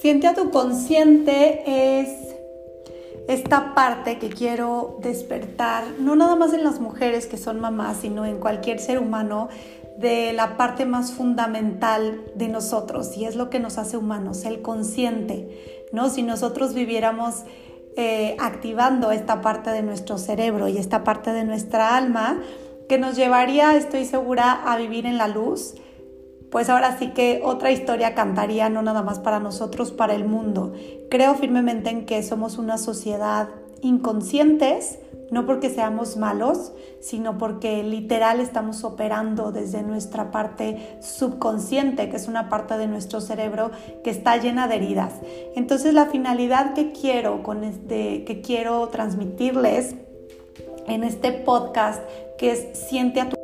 Siente a tu consciente es esta parte que quiero despertar, no nada más en las mujeres que son mamás, sino en cualquier ser humano, de la parte más fundamental de nosotros y es lo que nos hace humanos, el consciente, ¿no? Si nosotros viviéramos eh, activando esta parte de nuestro cerebro y esta parte de nuestra alma, que nos llevaría, estoy segura, a vivir en la luz, pues ahora sí que otra historia cantaría, no nada más para nosotros, para el mundo. Creo firmemente en que somos una sociedad inconscientes, no porque seamos malos, sino porque literal estamos operando desde nuestra parte subconsciente, que es una parte de nuestro cerebro que está llena de heridas. Entonces la finalidad que quiero con este que quiero transmitirles en este podcast que es siente a tu